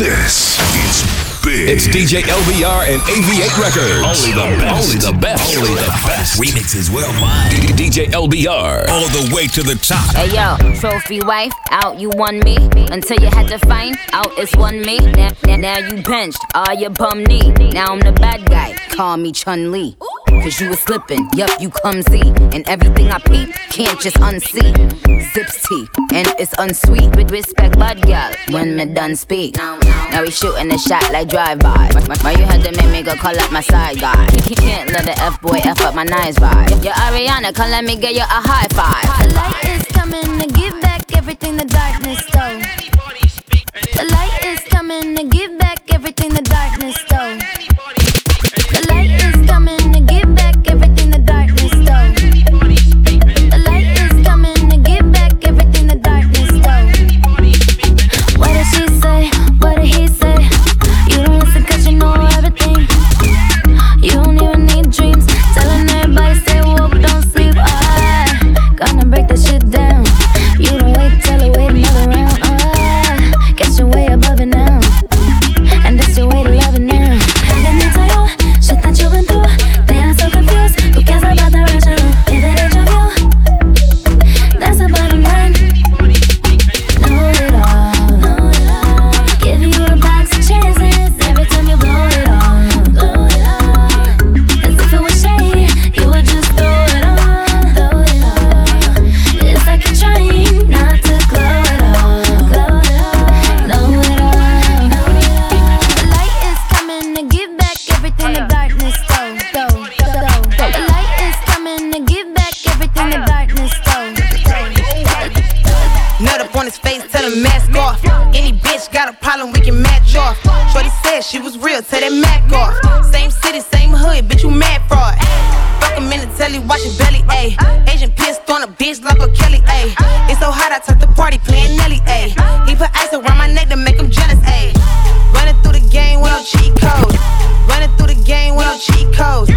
This is big. It's DJ LBR and AV8 Records. Only the best. Only the best. Only the best. Remixes worldwide. DJ LBR. All the way to the top. Hey yo, trophy wife, out you won me. Until you had to find out it's one me. Now, now, now you benched, all your bum knee. Now I'm the bad guy, call me Chun Li. Cause you was slipping, yup, you clumsy. And everything I peep, can't just unsee. Zips tea, and it's unsweet. With respect, bad gal, when me done speak. Now we shooting a shot like drive-by. Why you had to make me go call up my side guy? You can't let the F-boy F up my nice vibe. Yo, Ariana, come let me get you a high five. The light is coming to give back everything the darkness stole. The light is coming to give back everything the darkness stole. Tell mask off. Any bitch got a problem, we can match off. Shorty said she was real, tell that Mac off. Same city, same hood, bitch, you mad fraud. Fuck him minute, the telly, watch your belly, ayy. Asian pissed on a bitch like a Kelly, ayy. It's so hot, I took the party playing Nelly, ayy. He put ice around my neck to make him jealous, ayy. Running through the game with no cheat codes. Running through the game with no cheat codes.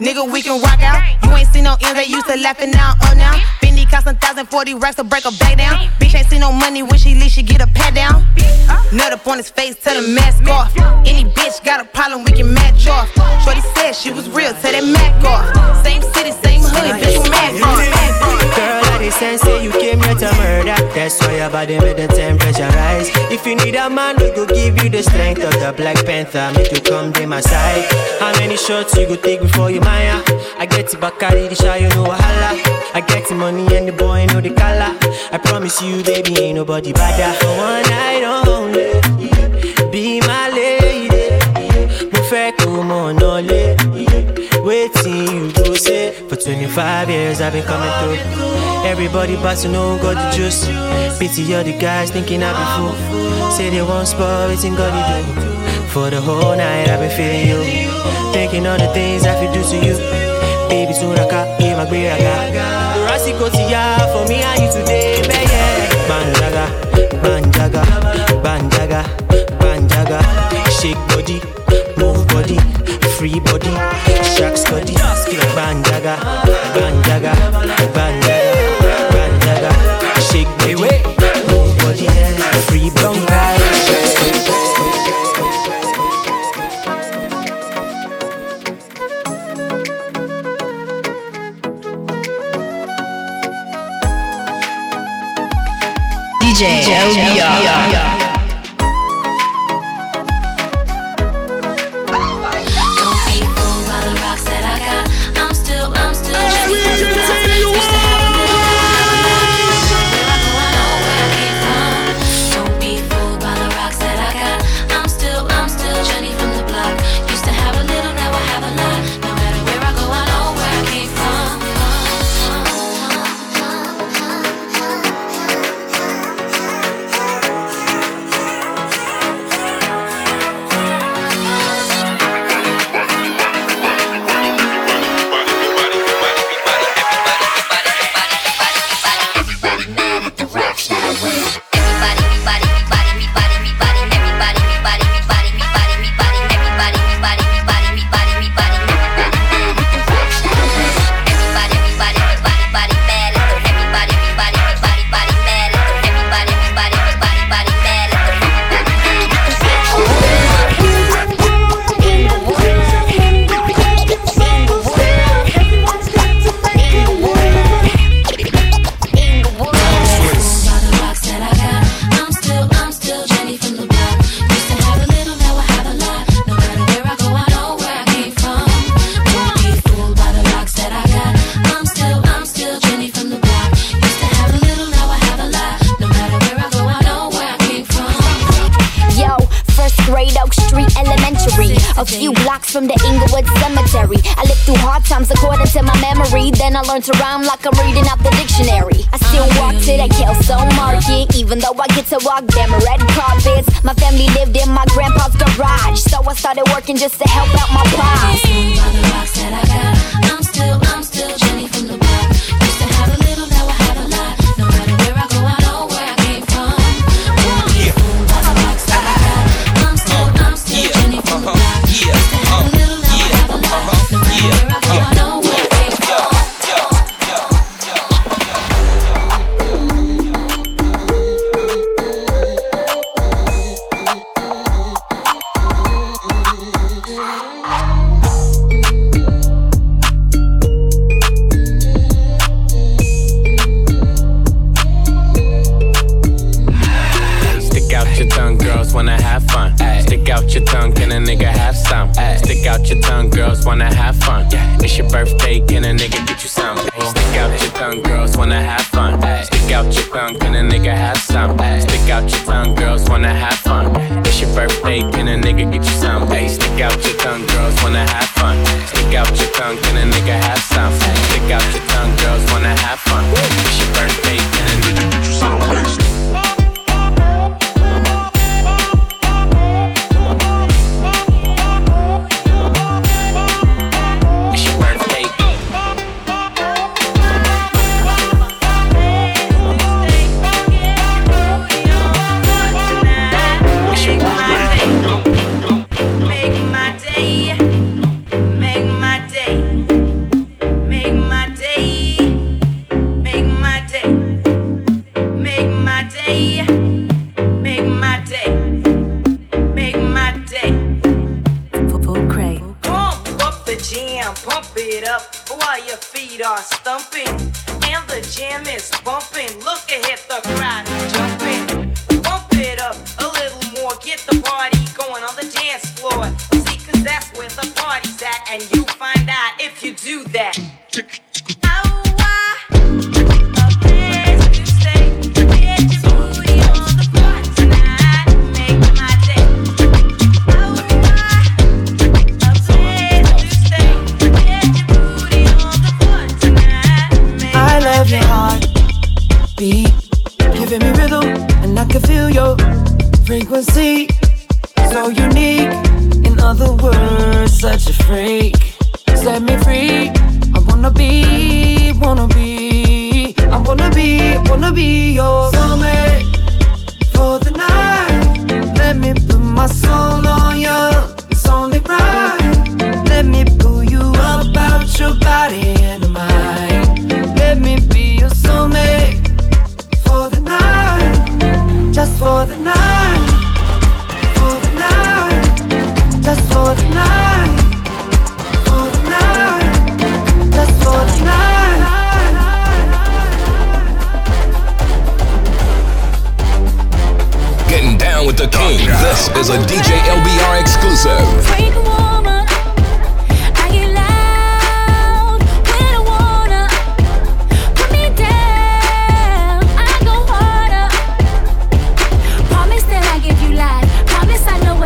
Nigga, we can rock out. You ain't seen no ends, they used to laughing now, oh now. Fendi cost a thousand forty racks to break a back down. Bitch ain't seen no money when she leave, she get a pat down. Nut up on his face, tell him mask off. Any bitch got a problem, we can match off. Shorty said she was real, tell that Mac off. Same city, same hood, bitch, you mad fraud. Sense say you came here to murder. That's why your body made the temperature rise. If you need a man, we go give you the strength of the Black Panther. Make you come to my side. How many shots you go take before you maya? I get the Bacardi, the shy, you know wahala. I get the money and the boy know the color. I promise you, baby, ain't nobody better. One night only, be my lady. Mo fẹ́ kó mọ̀. Waiting you go say For 25 years I've been coming through Everybody but to know got the juice. Pity all the guys thinking I be fool Say they want spot, waiting God they do For the whole night I've been feeling you. Thinking all the things I feel do to you. Baby Suraka, yeah my great raga Rasico Tia for me and you today, baby Banjaga, banjaga, banjaga, banjaga. Shake body, move body, free body, sharks body banjaga, from the Inglewood Cemetery. I lived through hard times according to my memory. Then I learned to rhyme like I'm reading out the dictionary. I still walk to that Kelso Market, even though I get to walk them red carpets. My family lived in my grandpa's garage, so I started working just to help out my pops. By the rocks that I got, I'm still, I'm still Jenny from the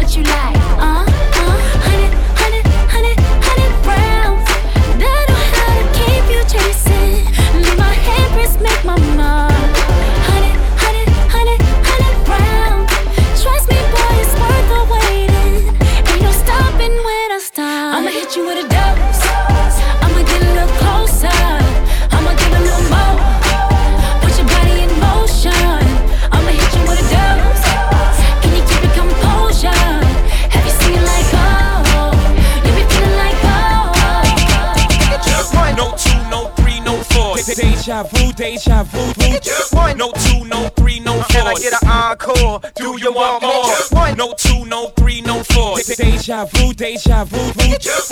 what you like. Uh. deja vu. One, no two, no three, no four. Can I get an encore? Do you want more? One, no two, no three, no four. Deja vu, deja vu.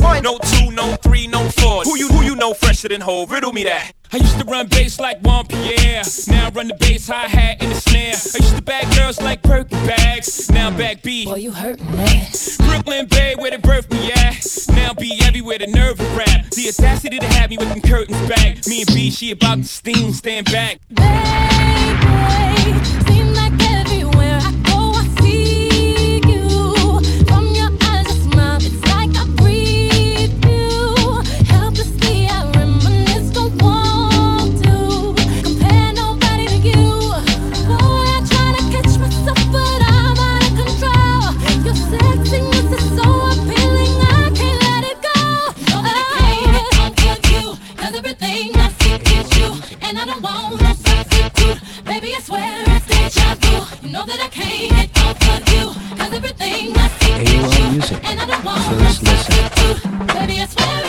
One, no two, no three, no four. Who you who you know fresher than whole? Riddle me that. I used to run bass like Juan Pierre. Now I run the bass, hi hat, and the snare. I used to back. Girls like Birkin bags. Now back B. Boy, you hurt me. Brooklyn Bay, where the birth me at. Now be everywhere, the nerve of rap. The audacity to have me with them curtains back. Me and B, she about to steam, stand back. Baby, seem like And I don't want so let's listen. To, baby, I swear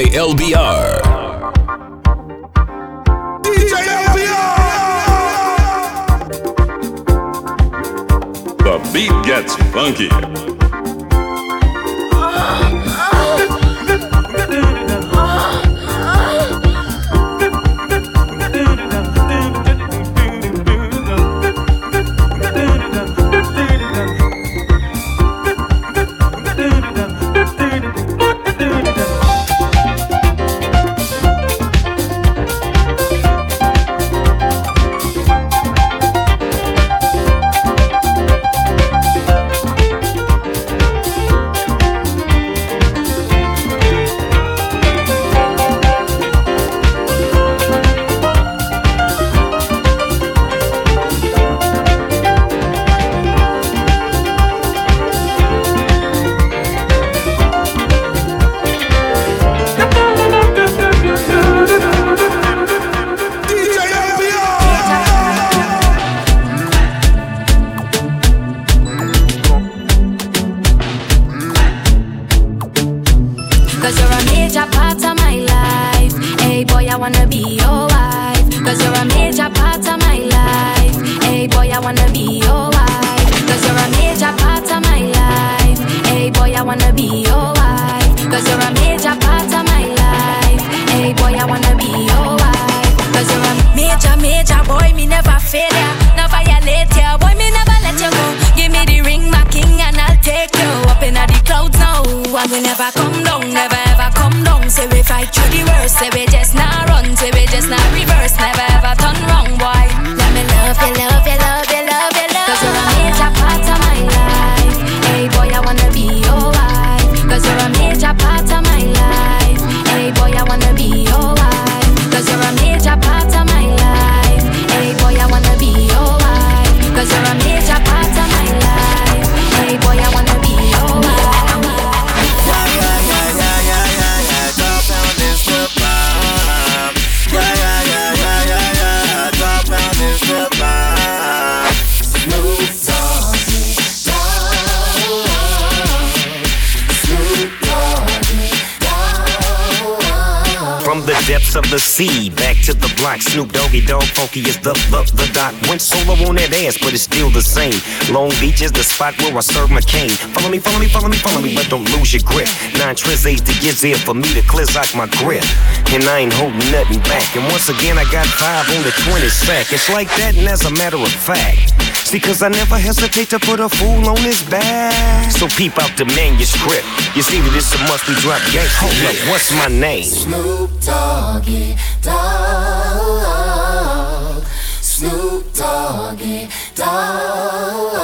DJ Long Beach is the spot where I serve my cane. Follow me, follow me, follow me, follow me, but don't lose your grip. Nine tris A's to get there for me to clear out my grip. And I ain't holding nothing back. And once again, I got five on the 20 sack. It's like that, and as a matter of fact. See, cause I never hesitate to put a fool on his back. So peep out the manuscript. You see that it's a must we drop gangsta. Hold up, what's my name? Snoop Doggy Dogg. Snoop Doggy Dogg.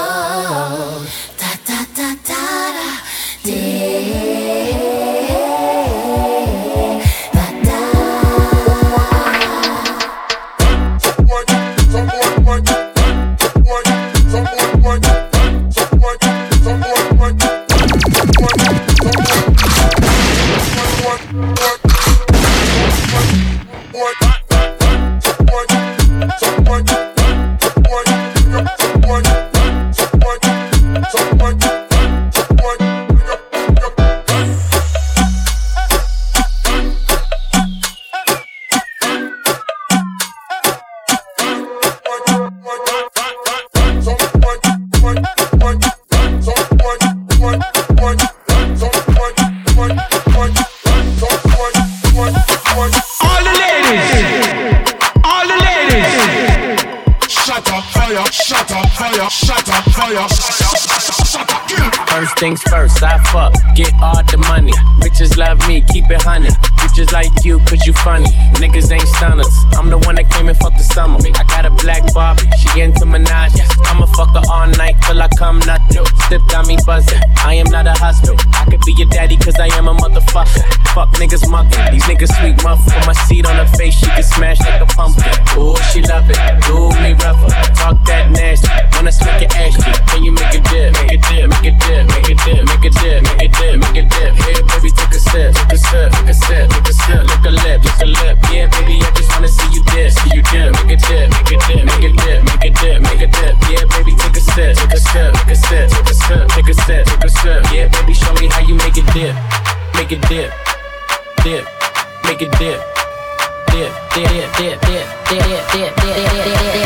Things first, I fuck, get all the money. Bitches love me, keep it honey. Bitches like you, cause you funny. Niggas ain't stunners. I'm the one that came and fucked the summer. I got a black Barbie, she into Minaj. I'ma fuck her all night till I come nothing. Step got me buzzing. I am not a husband. I could be your daddy, cause I am a motherfucker. Fuck niggas mucking. These niggas sweet muff. Put my seat on her face, she can smash like a pumpkin. Ooh, she love it. Do me rougher. Talk that nasty. Wanna smack your ass. Can you make a dip? Make a dip, make a dip, make a dip, make a dip, make a dip, make a dip. Hey, baby, take a sip, take a sip, take a sip, take a sip. Lick a lip, lick a lip. Yeah, baby, I just wanna see you dip, see you dip. Make a dip, make a dip, make a dip, make a dip, make a dip. Yeah, baby, take a sip, take a sip, take a sip, take a sip, take a sip, take a sip. Yeah, baby, show me how you make it dip, make it dip. dip, make it dip. Dip, dip, dip, dip, dip, dip, dip, dip, dip, dip, dip.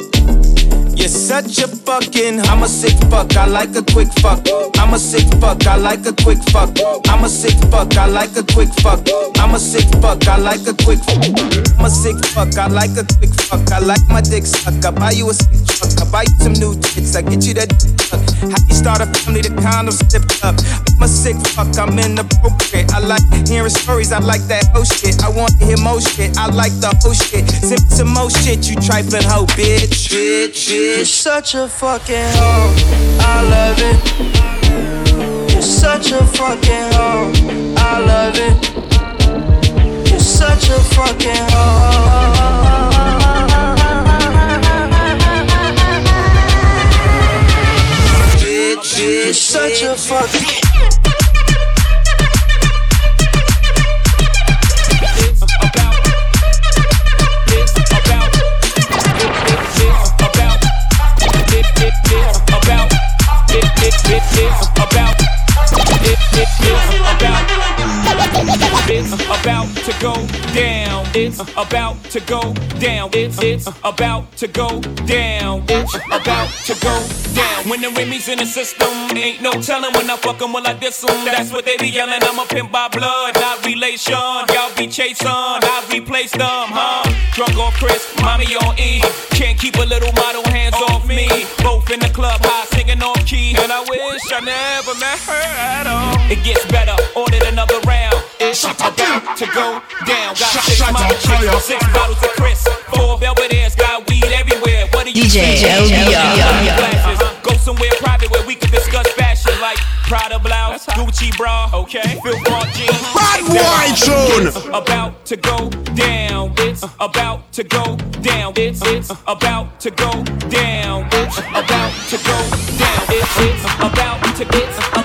Such a fucking. I'm a sick fuck. I like a quick fuck. I'm a sick fuck. I like a quick fuck. I'm a sick fuck. I like a quick fuck. I'm a sick fuck. I like a quick fuck. I'm a sick fuck. I like a quick fuck. I like my dick suck. I buy you a sick truck. I buy you some new tits. I get you that suck. How you start a family? The condoms slipped up. I'm a sick fuck. I'm inappropriate. I like hearing stories. I like that whole shit. I want to hear more shit. I like the whole shit. Sip some more shit. You trifling hoe, bitch. Bitch. Bitch. You're such a fucking hoe. I love it. You're such a fucking hoe. I love it. You're such a fucking hoe. Bitch, You're such a fucking. Go down. It's about to go down. It's it's about to go down. It's about to go down. When the Remy's in the system, ain't no telling when I fuck 'em, will I diss 'em. That's what they be yelling. I'm a pimp by blood, not relation. Y'all be chasing, I replace them, huh? Drunk on Chris, mommy on E. Can't keep a little model hands off me. Both in the club, high singing off key. And I wish I never met her at all. It gets better, ordered another round. It's about to go down. Got six model chicks, six bottles of Chris. Four Belvedere's, got weed everywhere. What do you DJ see? LBR. Glasses. Go somewhere private where we can discuss fashion like Prada blouse, Gucci bra, okay? Phil Bart jeans. Bad boy tune. About to go down. It's about to go down. It's it's about to go down. It's about to go down. It's it's about to it's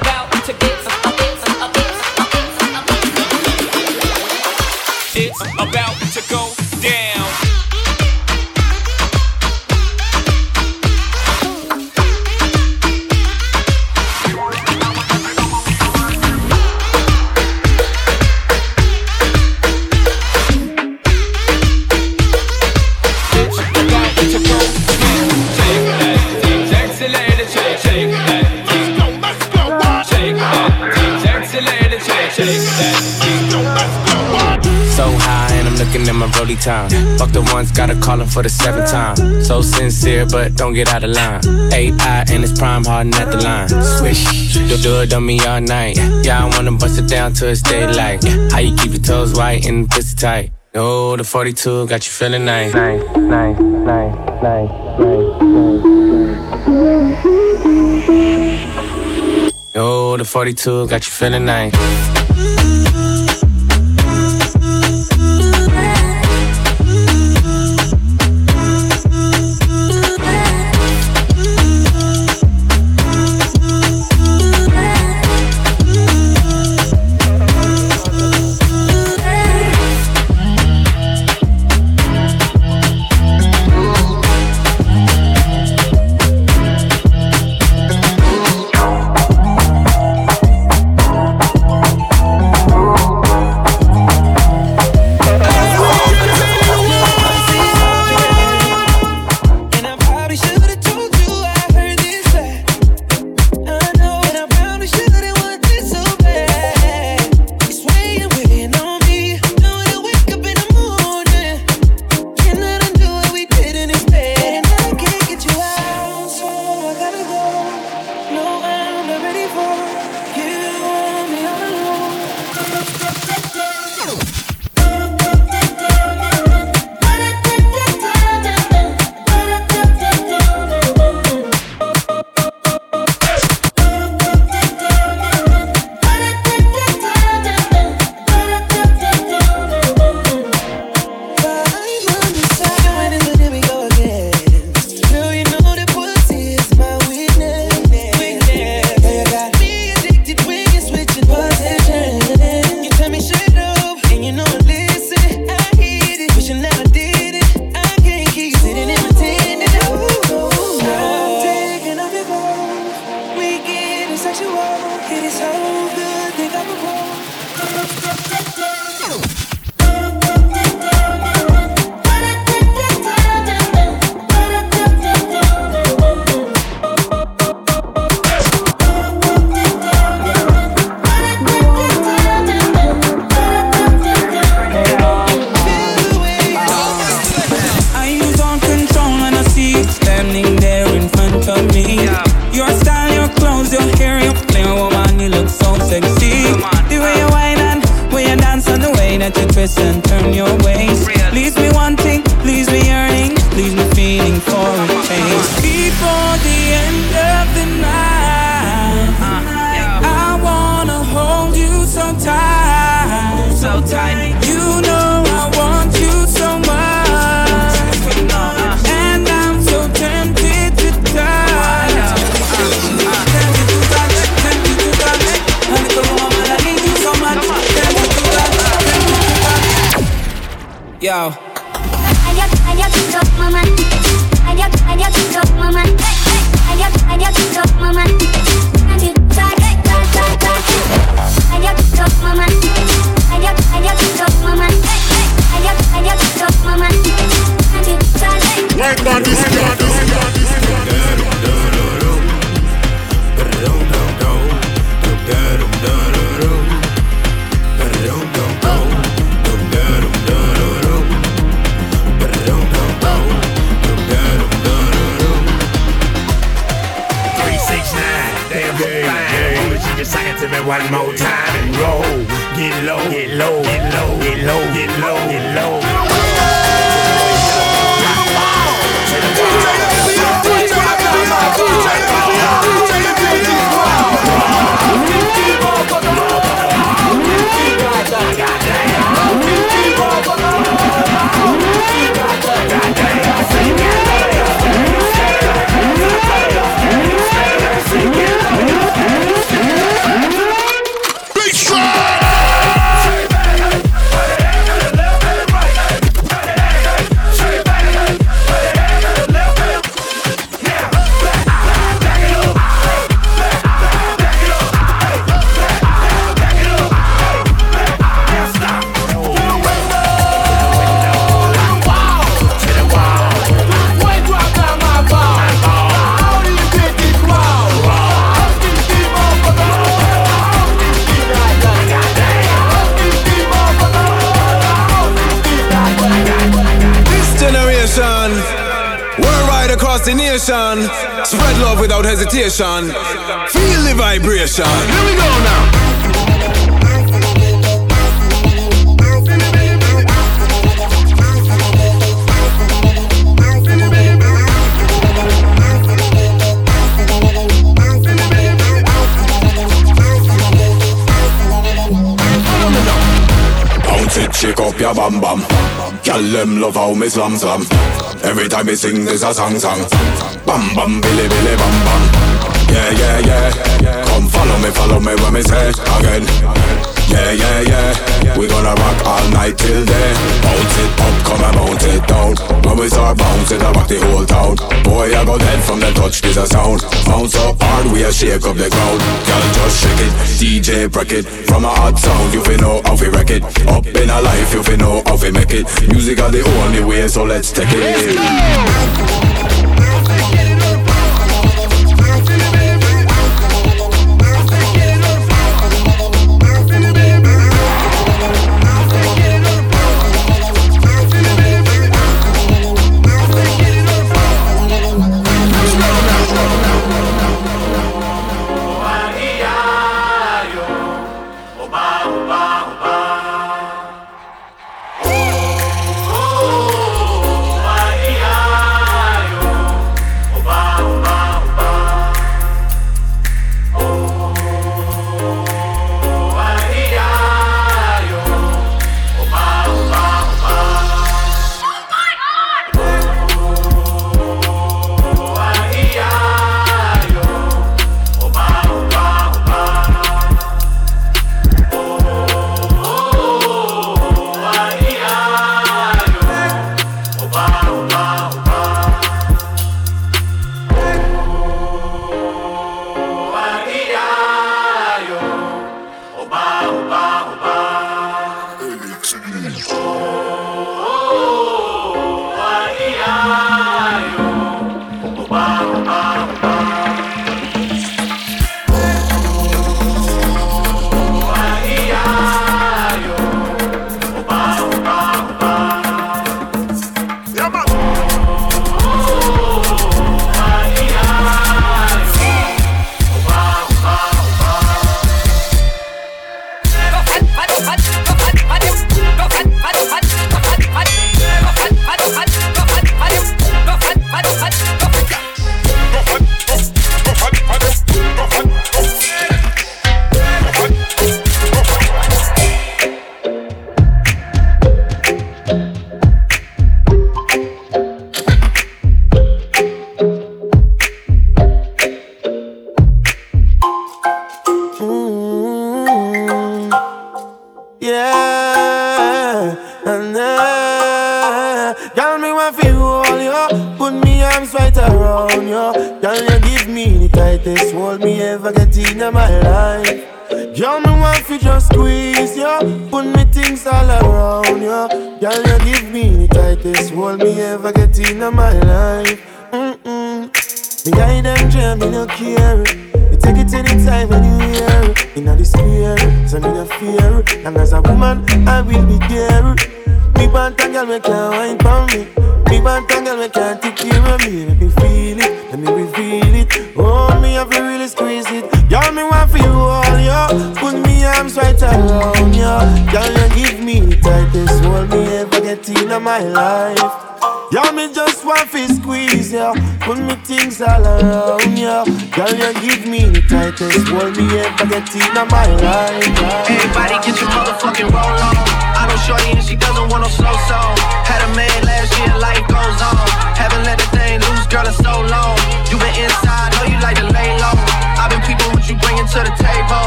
about and I'm looking at my rolly time. Fuck the ones, gotta call him for the seventh time. So sincere, but don't get out of line. AI and it's prime harden at the line. Swish, do, do it on me all night. Yeah, I wanna bust it down till it's daylight. How you keep your toes white and pussy tight? Oh, the 42 got you feeling nice. Nice, nice, nice, nice, nice, Oh, the 42 got you feeling nice. One more time and roll. Get low, get low, get low, get low, get low, get low. This worldwide across the nation, spread love without hesitation. Feel the vibration. Here we go now. Bounce it, shake up your bam bam. Girl, them love how me slam slam. Every time me sing, there's a song song. Bam bam, billy billy bam bam. Yeah yeah yeah. Come follow me, follow me when me say again. Yeah yeah yeah. We gonna rock all night till day. Bounce it up, come and bounce it down. When we start bouncing, I rock the whole town. Boy, I go dead from the touch, this a sound. Bounce so hard, we a shake up the ground. Girl, just shake it, DJ break it. From a hot sound, you fi know how fi wreck it. Up in a life, you fi know how fi make it. Music are the only way, so let's take it. Oh,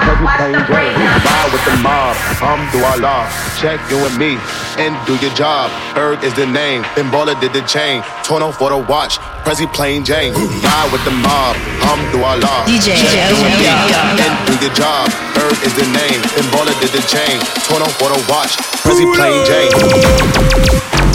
cause we playing games. Ride with the mob, Alhamdulillah. Check you and me, and do your job. Berg is the name, then Baller did the chain. Torn on for the watch, Prezi plain Jane. Ride with the mob, Alhamdulillah. DJ, Check you and me, and do your job. Berg is the name, then Baller did the chain. Torn on for the watch, Prezi plain Jane.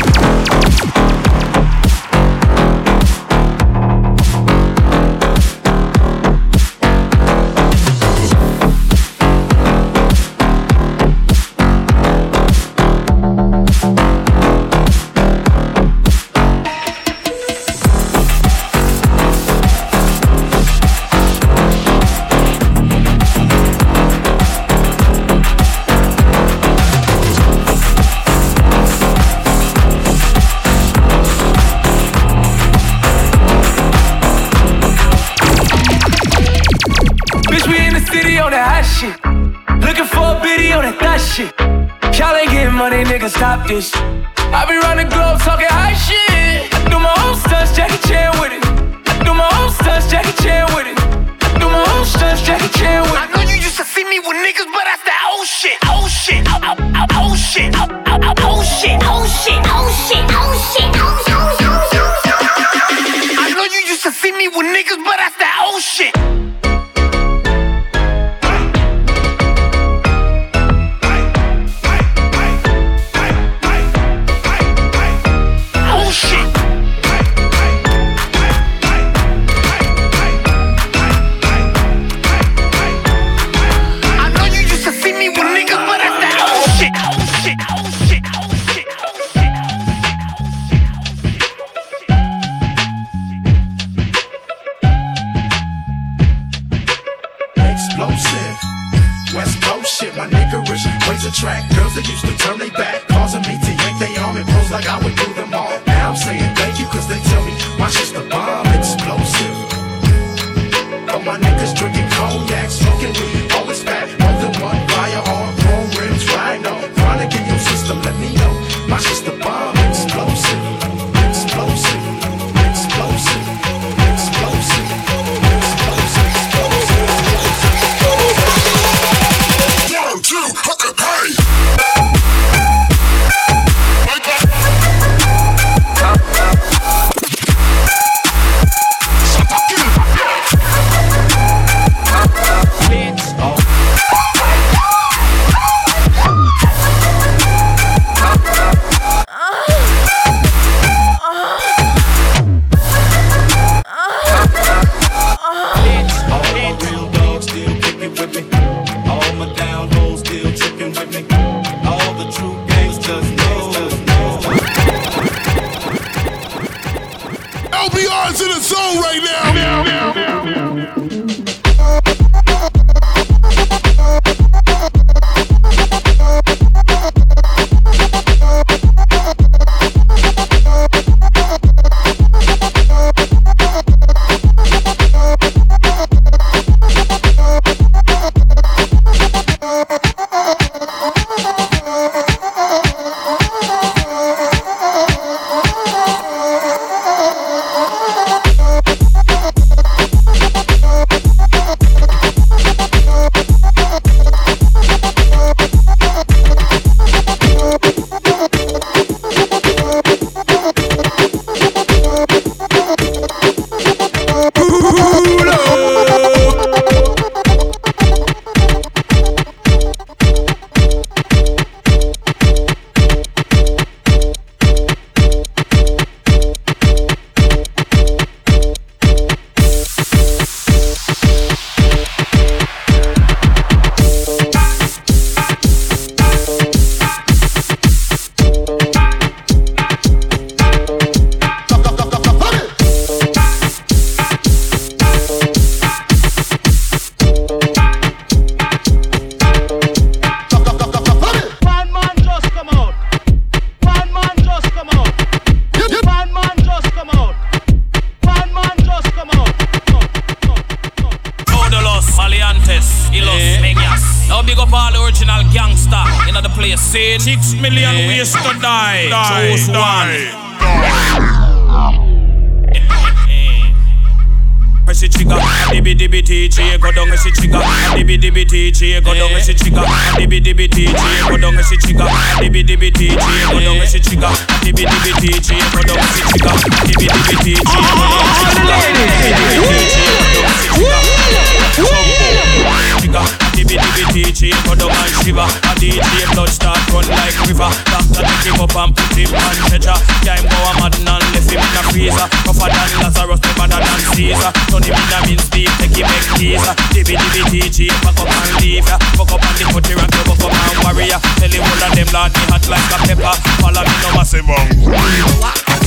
Richie, fuck up and leave ya. Fuck up and the country rock, you fuck up and warrior. Tell the whole of them, lad, me hot like a pepper. Follow me, no massive one.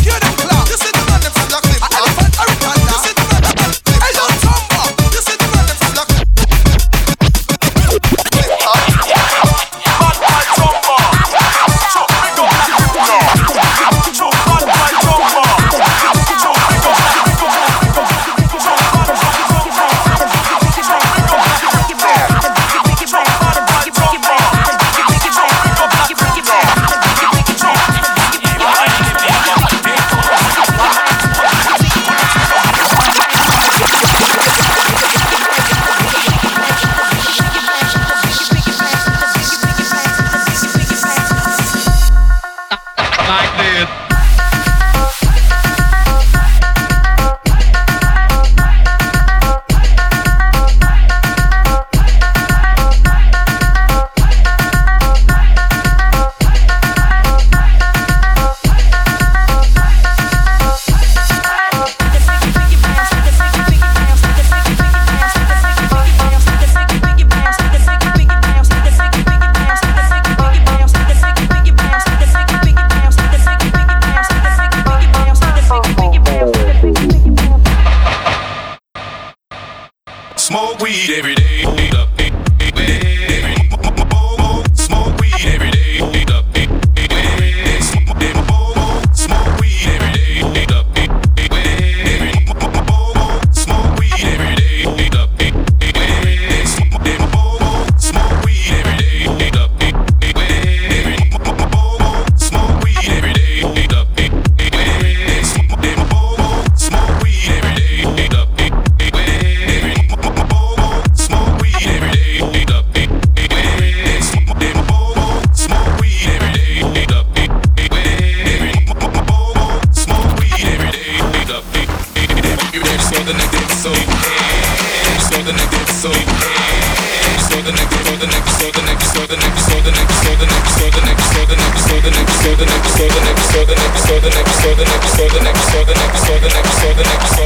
You the. next, the next, so the next, so the next, so the next, the the.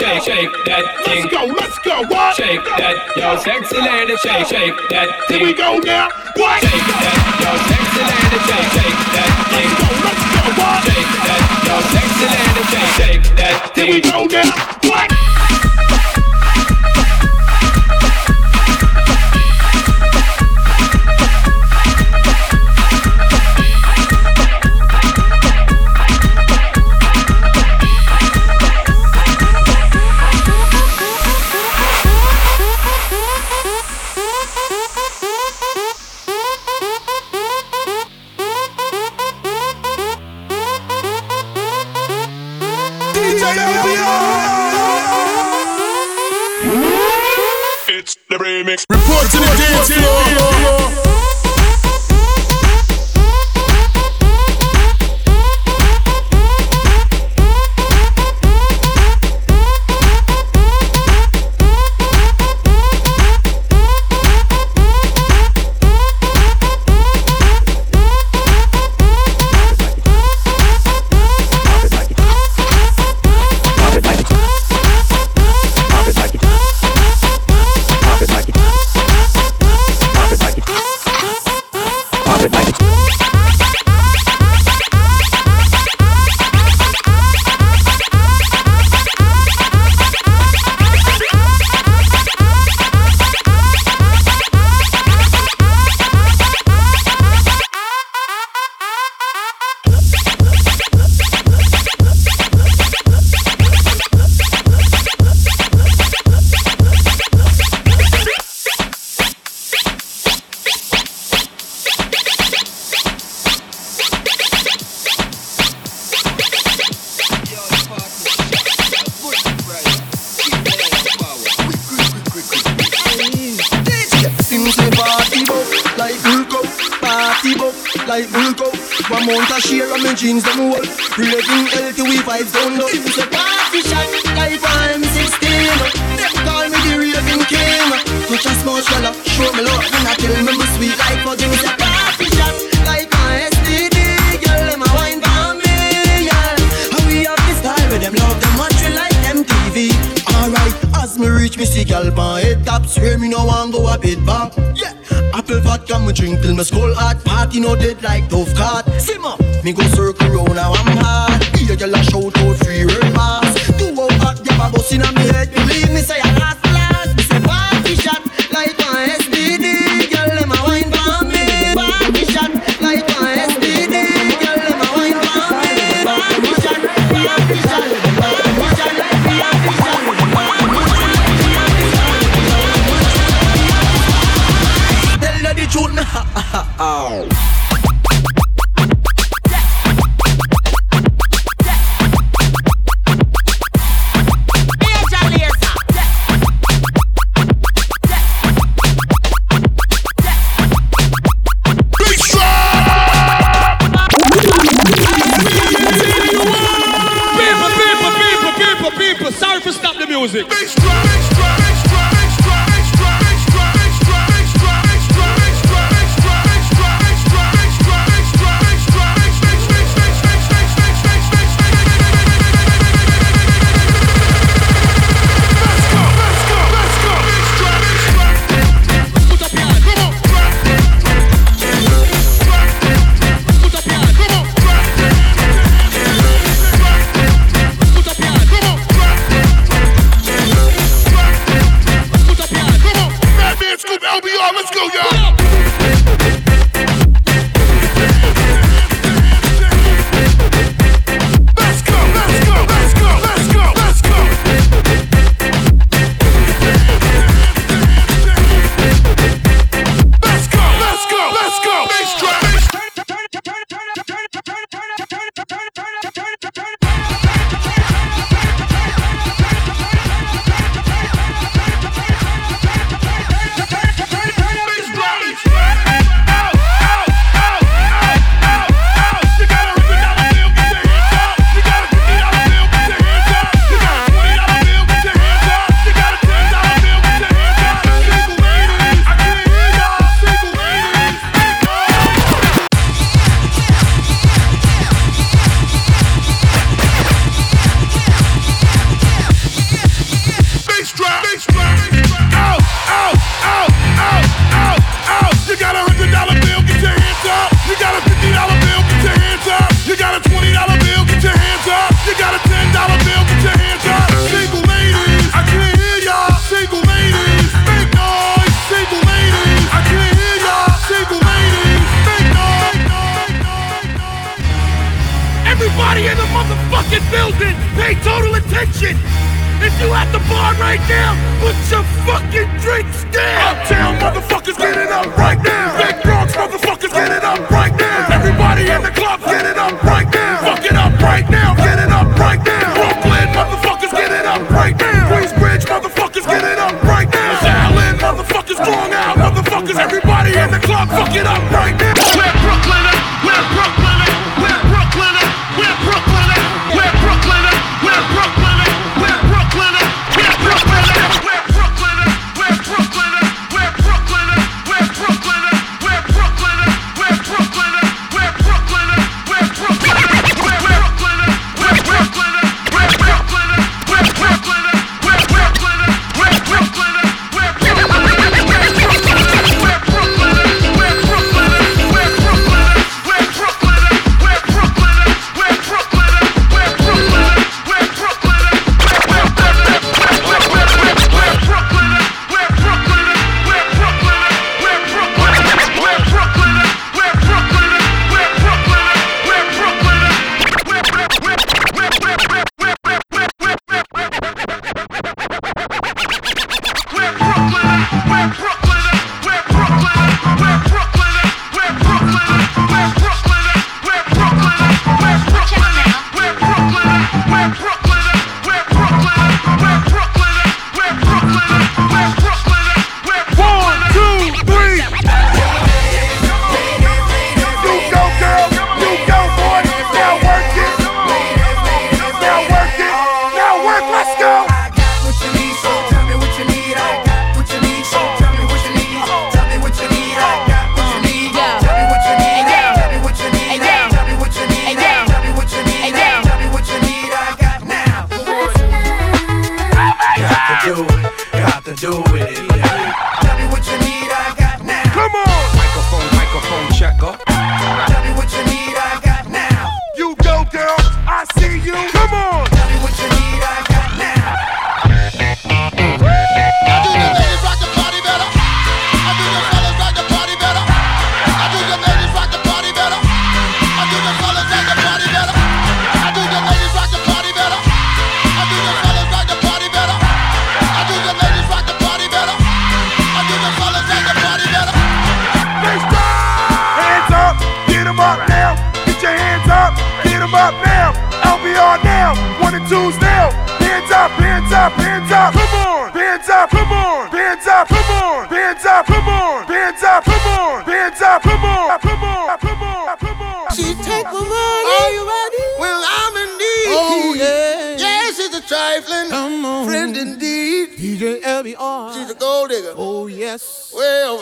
Shake, shake that thing. Let's go, let's go, what? Shake that, yo, sexy lady, shake, shake that thing. Here we go now, what? Shake that, yo, sexy lady, shake, shake that thing. Let's go, let's go, what? Shake that, yo, sexy lady, shake, shake that thing. Here we go now, One month a share of my jeans them whole. Raving healthy we vibes down low. Things say party shot like I'm 16. Them call me the raving king. Touch a small swallow, show me love. And I tell me me sweet like fucking say party shot like my STD. Girl, them a wine for me, yeah. How we have this style with them love them we like them TV. Alright, as me reach me see gal pan head top Swear me no want go a bit back Yeah, apple vodka me drink till me skull hot. Party no dead like tough card Simmer, me go circle round now I'm hard Here gal a shout out free pass Two out hot gal a bust inna me head. Believe me say I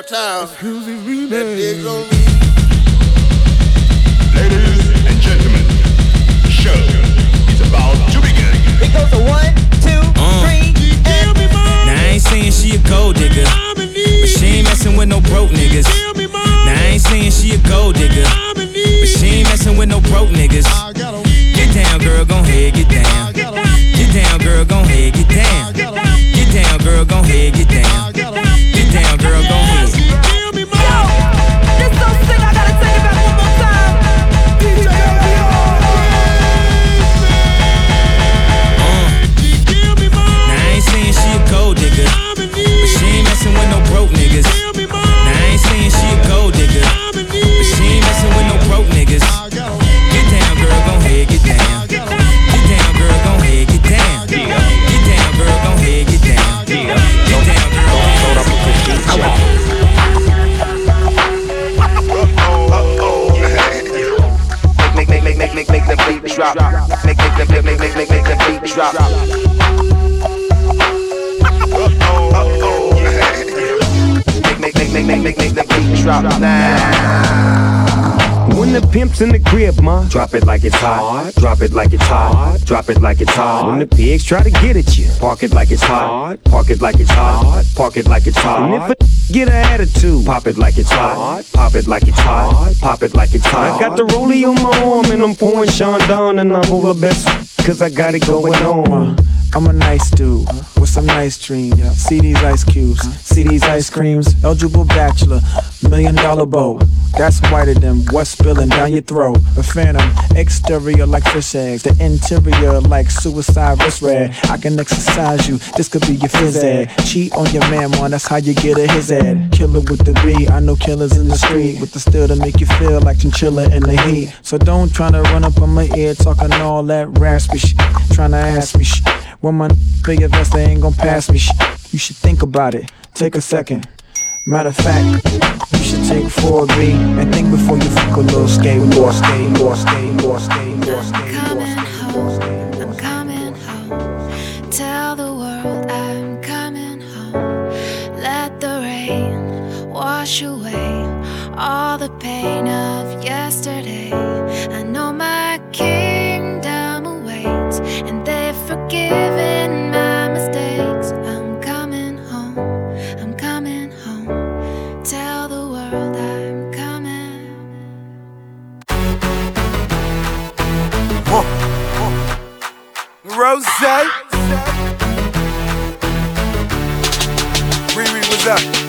town Excuse me, that digs on me. Ladies and gentlemen, the show is about to begin. It goes to one, two, uh. three. Now I ain't saying she a gold digger, but she ain't messing with no broke niggas. Now I ain't saying she a gold digger, but she ain't messing with no broke niggas. Get down, girl, gon' head, get down. Get down, girl, gon' head, get down. Get down, girl, gon' head, get down. drop. Make make the make make make make make the beat drop. Make make make make make make make the beat drop now the pimps in the crib, ma. Drop it like it's hot. Drop it like it's hot. Drop it like it's hot. When the pigs try to get at you, park it like it's hot. Park it like it's hot. Park it like it's hot. And if a get an attitude, pop it like it's hot. Pop it like it's hot. Pop it like it's hot. I got the rollie on my arm and I'm pouring Chandon and I'm over the best. Cause I got it going on. I'm a nice dude with some nice dreams. See these ice cubes, see these ice creams. Eligible bachelor, million dollar bow. That's whiter than what's spilling down your throat. A phantom, exterior like fish eggs, the interior like suicide wrist red. I can exercise you, this could be your phys ed. Cheat on your man, man, that's how you get a his ed. Killer with the B, I know killers in the street with the steel to make you feel like chinchilla in the heat. So don't try to run up on my ear talking all that raspy shit, trying to ask me shit. When my big vest, they ain't gon' pass me. You should think about it. Take a second. Matter of fact, you should take 4B and think before you fuck a little skateboard, skateboard, skateboard, skateboard, skateboard. I'm coming home. Tell the world I'm coming home. Let the rain wash away all the pain of yesterday. I know my forgiven my mistakes. I'm coming home. I'm coming home. Tell the world I'm coming. Rose. Riri, what's up?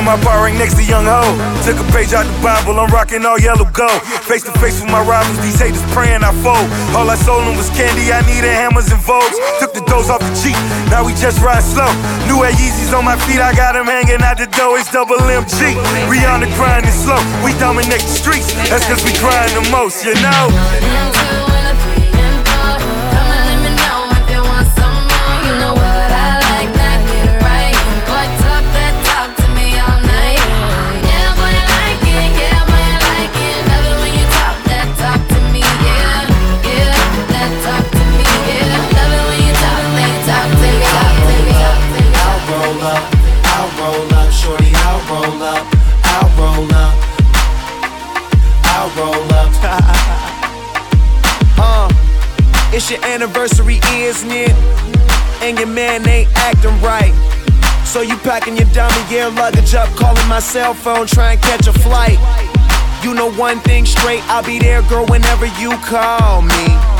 Out the BM, I bar right next to Young Ho. Took a page out the Bible, I'm rocking all yellow gold. Face to face with my rivals, these haters praying I fold. All I sold them was candy, I needed hammers and vogues. Took the dose off the cheap, now we just ride slow. New Air Yeezys on my feet, I got them hanging out the door, it's double MG. We on the grind slow, we dominate the streets. That's cause we grind the most, you know. Your anniversary, isn't it? And your man ain't acting right. So you packing your dummy gear luggage up, calling my cell phone, trying to catch a flight. You know one thing straight, I'll be there, girl, whenever you call me.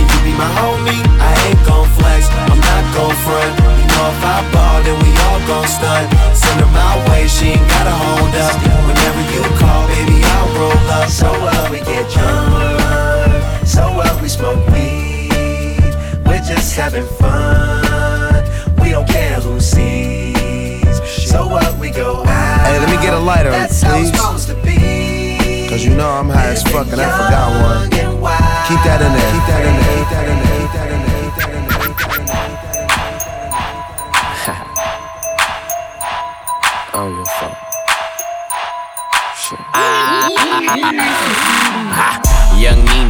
be my homie. I ain't gon' flex, I'm not gon' front. You know if I ball, then we all gon' stunt. Send her my way, she ain't gotta hold up. Whenever you call, baby, I'll roll up. So what, we get drunk. So what, we smoke weed. We're just having fun. We don't care who sees. So what, we go out. Hey, let me get a lighter, That's how it's please. to be. Cause you know I'm high as fuck and I forgot one. Keep that in there. Keep that in there. Ah. Young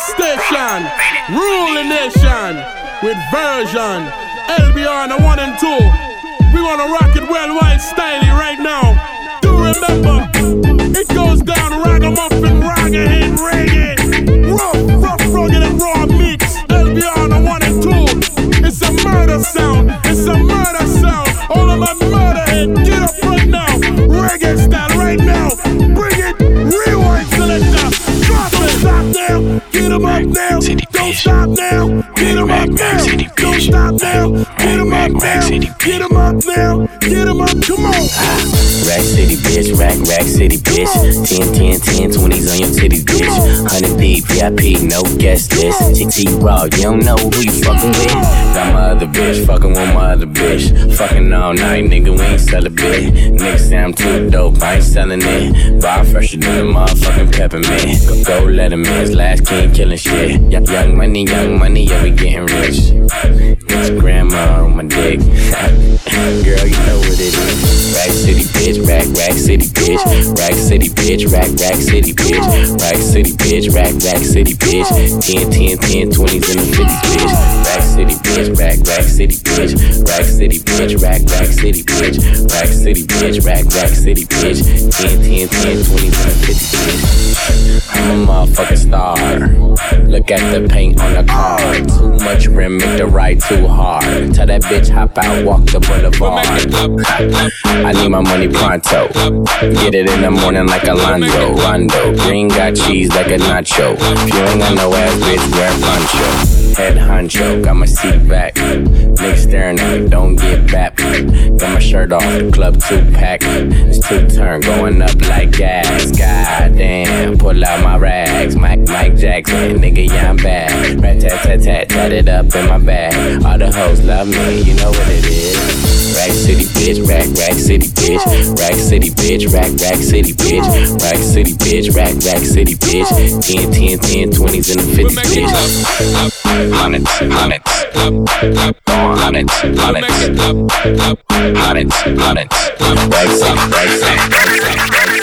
station, rule the nation with version LBR on the one and two. We wanna rock it worldwide, white styly right now. Do remember, it goes down ragamuffin, ragahead, reggae, rough, rough, rugged and raw mix. LBR on the one and two. It's a murder sound. It's a murder. Get 'em up now. Don't stop now, get 'em up now. Don't stop now, get 'em up now. Get 'em up now, get 'em up, come on. Rack City, bitch, rack, rack city, bitch. 10, 10, 10, 20s on your titty, bitch. 100 deep, VIP, no guest list. TT Raw, you don't know who you fucking with. Got my other bitch, fucking with my other bitch. Fucking all night, nigga, we ain't sell a bit. Niggas say I'm too dope, I ain't selling it. Bar fresher than the motherfucking peppermint. Go, go let him in, last king killing shit. Young money, young money, yeah, we getting rich. It's grandma on my dick. Girl, you know what it is. Rack City, bitch, rack, rack city, bitch. Rack City, bitch, rack, rack city, bitch. Rack City, bitch, rack, rack city, bitch. 10, 10, 10, 20s and the 50s, bitch. Rack City, bitch, rack, rack city, bitch. Rack City, bitch, rack, rack city, bitch. Rack City, bitch, rack, rack city, bitch. 10, 10, 10, 20s and the 50s, bitch. I'm a motherfucking star. Look at the paint on the car. Too much rim, make the ride too hard. Tell that bitch hop out, walk the boulevard. I need my money pronto. Get it in the morning like Alonzo. Rondo. Green got cheese like a nacho. If you ain't got no ass, bitch, wear poncho. Head honcho, got my seat back. Niggas staring at me, don't get back. Got my shirt off, the club two pack. It's two turn, going up like gas. God damn, pull out my rags. Mike, Mike Jackson, nigga, yeah, I'm bad. Rat tat tat tat, tat it up in my bag. All the hoes love me, you know what it is. Rack City, bitch, rack, rack city, bitch. Rack City, bitch, rack, rack city, bitch. Rack City, bitch, rack, rack city, bitch. 10, 10, 10, 20s and the 50s, bitch. Hundreds, hundreds, hundreds, hundreds, hundreds, hundreds. Rack